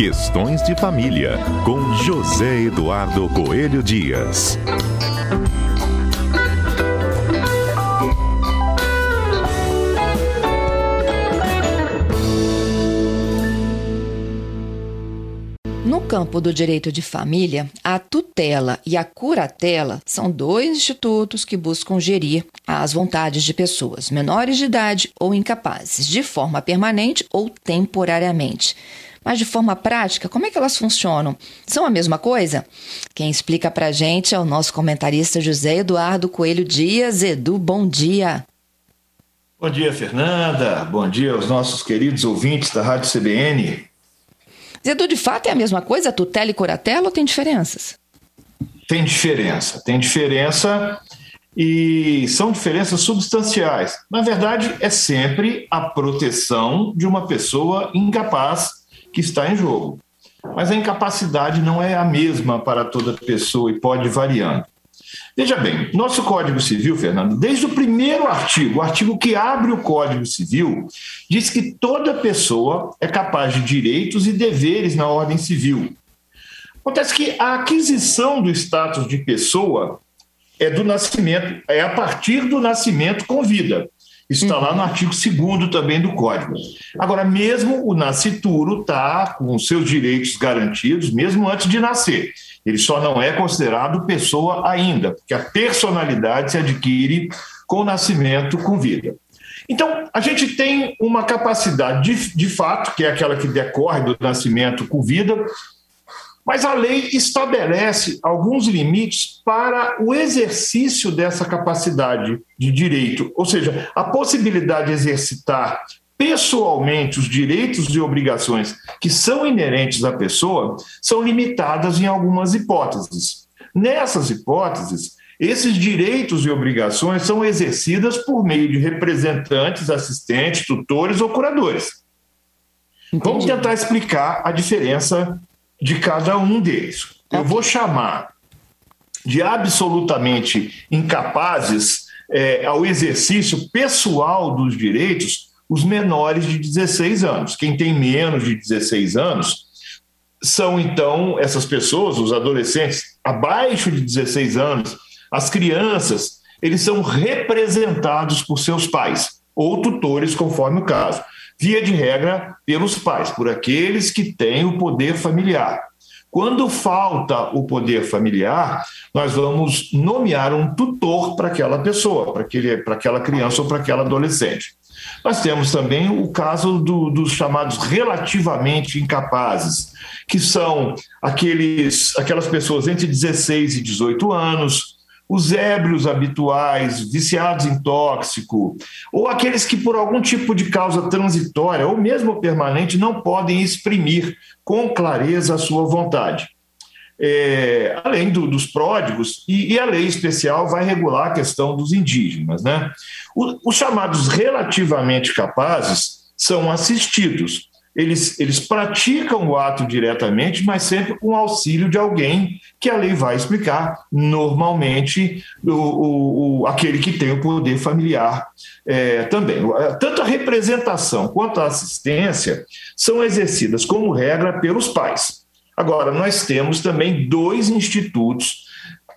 Questões de Família, com José Eduardo Coelho Dias. No campo do direito de família, a tutela e a curatela são dois institutos que buscam gerir as vontades de pessoas menores de idade ou incapazes, de forma permanente ou temporariamente. Mas de forma prática, como é que elas funcionam? São a mesma coisa? Quem explica pra gente é o nosso comentarista José Eduardo Coelho Dias. Edu, bom dia. Bom dia, Fernanda. Bom dia aos nossos queridos ouvintes da Rádio CBN. Zedu, de fato é a mesma coisa, tutela e curatela, ou tem diferenças? Tem diferença, tem diferença e são diferenças substanciais. Na verdade, é sempre a proteção de uma pessoa incapaz que está em jogo. Mas a incapacidade não é a mesma para toda pessoa e pode variando. Veja bem, nosso Código Civil, Fernando, desde o primeiro artigo, o artigo que abre o Código Civil, diz que toda pessoa é capaz de direitos e deveres na ordem civil. Acontece que a aquisição do status de pessoa é do nascimento, é a partir do nascimento com vida. Isso está lá no artigo 2 também do Código. Agora, mesmo o nascituro está com seus direitos garantidos, mesmo antes de nascer. Ele só não é considerado pessoa ainda, porque a personalidade se adquire com o nascimento com vida. Então, a gente tem uma capacidade de, de fato, que é aquela que decorre do nascimento com vida, mas a lei estabelece alguns limites para o exercício dessa capacidade de direito, ou seja, a possibilidade de exercitar pessoalmente os direitos e obrigações que são inerentes à pessoa são limitadas em algumas hipóteses. Nessas hipóteses, esses direitos e obrigações são exercidas por meio de representantes, assistentes, tutores ou curadores. Entendi. Vamos tentar explicar a diferença de cada um deles. Eu vou chamar de absolutamente incapazes é, ao exercício pessoal dos direitos os menores de 16 anos. Quem tem menos de 16 anos são, então, essas pessoas, os adolescentes abaixo de 16 anos, as crianças, eles são representados por seus pais ou tutores, conforme o caso. Via de regra, pelos pais, por aqueles que têm o poder familiar. Quando falta o poder familiar, nós vamos nomear um tutor para aquela pessoa, para, aquele, para aquela criança ou para aquela adolescente. Nós temos também o caso do, dos chamados relativamente incapazes, que são aqueles, aquelas pessoas entre 16 e 18 anos, os ébrios habituais, viciados em tóxico, ou aqueles que, por algum tipo de causa transitória ou mesmo permanente, não podem exprimir com clareza a sua vontade é, além do, dos pródigos, e, e, a lei especial vai regular a questão dos indígenas. Né? O, os chamados relativamente capazes são assistidos. Eles, eles praticam o ato diretamente, mas sempre com auxílio de alguém que a lei vai explicar, normalmente o, o, o aquele que tem o poder familiar é, também. Tanto a representação quanto a assistência são exercidas, como regra, pelos pais. Agora, nós temos também dois institutos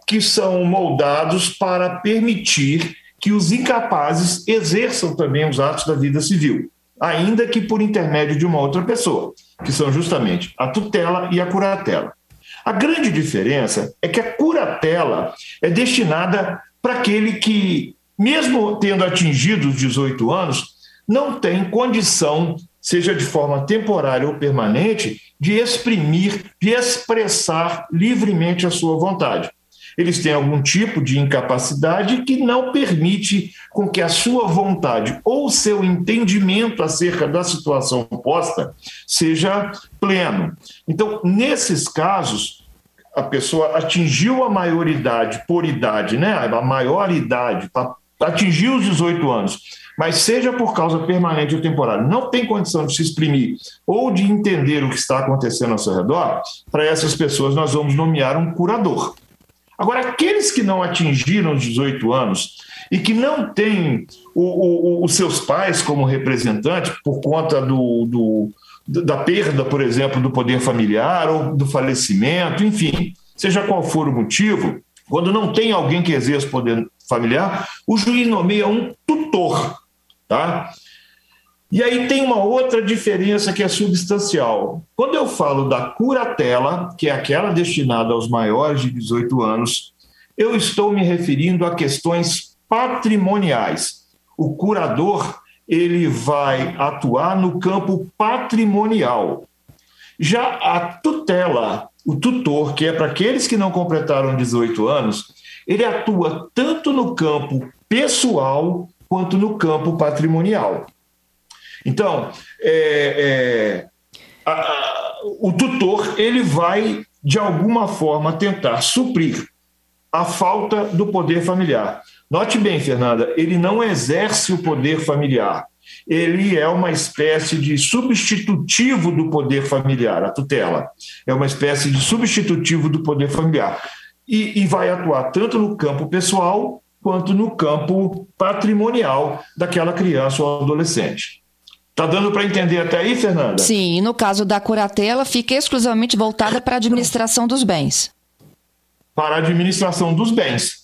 que são moldados para permitir que os incapazes exerçam também os atos da vida civil, ainda que por intermédio de uma outra pessoa, que são justamente a tutela e a curatela. A grande diferença é que a curatela é destinada para aquele que, mesmo tendo atingido os 18 anos, não tem condição, seja de forma temporária ou permanente, de exprimir, de expressar livremente a sua vontade. Eles têm algum tipo de incapacidade que não permite com que a sua vontade ou seu entendimento acerca da situação posta seja pleno. Então, nesses casos, a pessoa atingiu a maioridade por idade, né? A maior idade, atingiu os 18 anos mas seja por causa permanente ou temporária, não tem condição de se exprimir ou de entender o que está acontecendo ao seu redor, para essas pessoas nós vamos nomear um curador. Agora, aqueles que não atingiram os 18 anos e que não tem o, o, os seus pais como representante por conta do, do, da perda, por exemplo, do poder familiar ou do falecimento, enfim, seja qual for o motivo, quando não tem alguém que exerça poder familiar, o juiz nomeia um tutor, tá? E aí tem uma outra diferença que é substancial. Quando eu falo da curatela, que é aquela destinada aos maiores de 18 anos, eu estou me referindo a questões patrimoniais. O curador, ele vai atuar no campo patrimonial. Já a tutela, o tutor, que é para aqueles que não completaram 18 anos, ele atua tanto no campo pessoal quanto no campo patrimonial. Então, é, é, a, a, o tutor ele vai de alguma forma tentar suprir a falta do poder familiar. Note bem, Fernanda, ele não exerce o poder familiar. Ele é uma espécie de substitutivo do poder familiar, a tutela. É uma espécie de substitutivo do poder familiar. E, e vai atuar tanto no campo pessoal quanto no campo patrimonial daquela criança ou adolescente. Tá dando para entender até aí, Fernanda? Sim, no caso da curatela, fica exclusivamente voltada para a administração dos bens. Para a administração dos bens.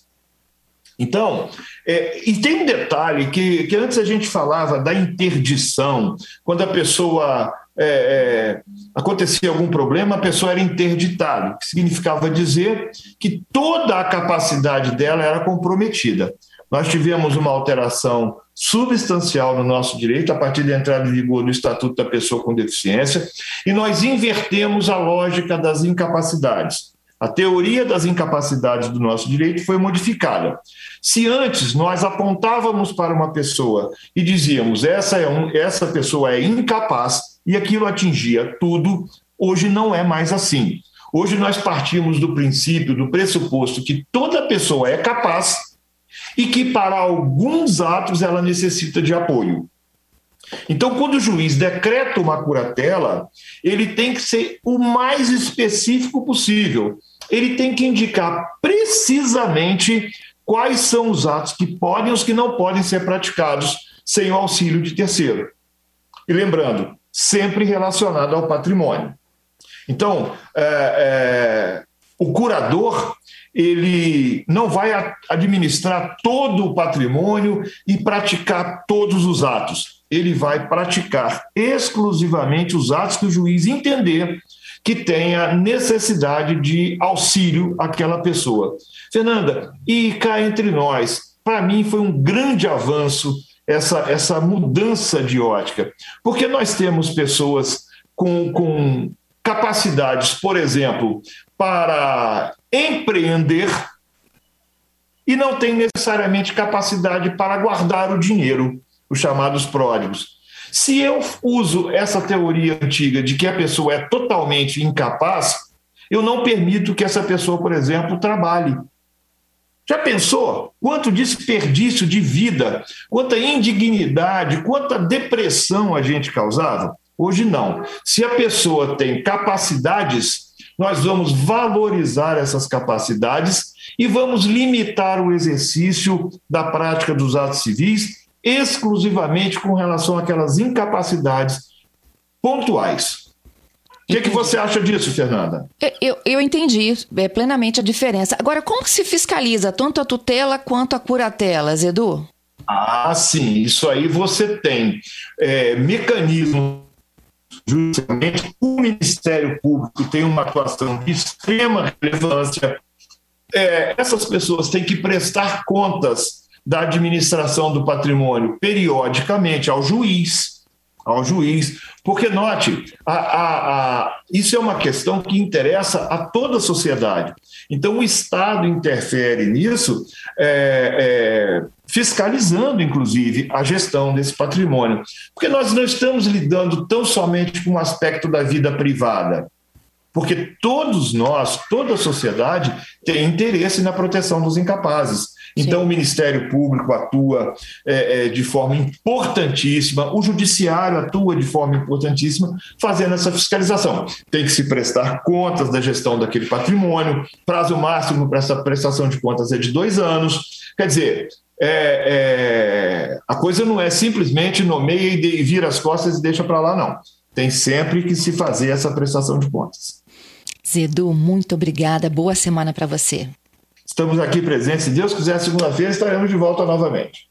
Então, é, e tem um detalhe que, que antes a gente falava da interdição, quando a pessoa é, é, acontecia algum problema, a pessoa era interditada, que significava dizer que toda a capacidade dela era comprometida. Nós tivemos uma alteração substancial no nosso direito a partir da entrada em vigor do Estatuto da Pessoa com Deficiência e nós invertemos a lógica das incapacidades. A teoria das incapacidades do nosso direito foi modificada. Se antes nós apontávamos para uma pessoa e dizíamos essa, é um, essa pessoa é incapaz e aquilo atingia tudo, hoje não é mais assim. Hoje nós partimos do princípio, do pressuposto que toda pessoa é capaz e que para alguns atos ela necessita de apoio. Então, quando o juiz decreta uma curatela, ele tem que ser o mais específico possível. Ele tem que indicar precisamente quais são os atos que podem e os que não podem ser praticados sem o auxílio de terceiro. E lembrando, sempre relacionado ao patrimônio. Então, é, é, o curador ele não vai administrar todo o patrimônio e praticar todos os atos. Ele vai praticar exclusivamente os atos que o juiz entender que tenha necessidade de auxílio àquela pessoa. Fernanda, e cá entre nós, para mim foi um grande avanço essa, essa mudança de ótica, porque nós temos pessoas com, com capacidades, por exemplo, para empreender e não tem necessariamente capacidade para guardar o dinheiro, os chamados pródigos. Se eu uso essa teoria antiga de que a pessoa é totalmente incapaz, eu não permito que essa pessoa, por exemplo, trabalhe. Já pensou quanto desperdício de vida, quanta indignidade, quanta depressão a gente causava? Hoje não. Se a pessoa tem capacidades nós vamos valorizar essas capacidades e vamos limitar o exercício da prática dos atos civis exclusivamente com relação àquelas incapacidades pontuais. O que, é que você acha disso, Fernanda? Eu, eu entendi é, plenamente a diferença. Agora, como que se fiscaliza tanto a tutela quanto a curatela, Edu? Ah, sim. Isso aí você tem é, mecanismos justamente o Ministério Público tem uma atuação de extrema relevância. É, essas pessoas têm que prestar contas da administração do patrimônio periodicamente ao juiz, ao juiz, porque note, a, a, a, isso é uma questão que interessa a toda a sociedade. Então o Estado interfere nisso, é, é, fiscalizando, inclusive, a gestão desse patrimônio. Porque nós não estamos lidando tão somente com o aspecto da vida privada. Porque todos nós, toda a sociedade, tem interesse na proteção dos incapazes. Então, Sim. o Ministério Público atua é, é, de forma importantíssima, o Judiciário atua de forma importantíssima, fazendo essa fiscalização. Tem que se prestar contas da gestão daquele patrimônio, prazo máximo para essa prestação de contas é de dois anos. Quer dizer, é, é a coisa não é simplesmente nomeia e vira as costas e deixa para lá, não. Tem sempre que se fazer essa prestação de contas. Zedu, muito obrigada. Boa semana para você. Estamos aqui presentes. Se Deus quiser, segunda-feira estaremos de volta novamente.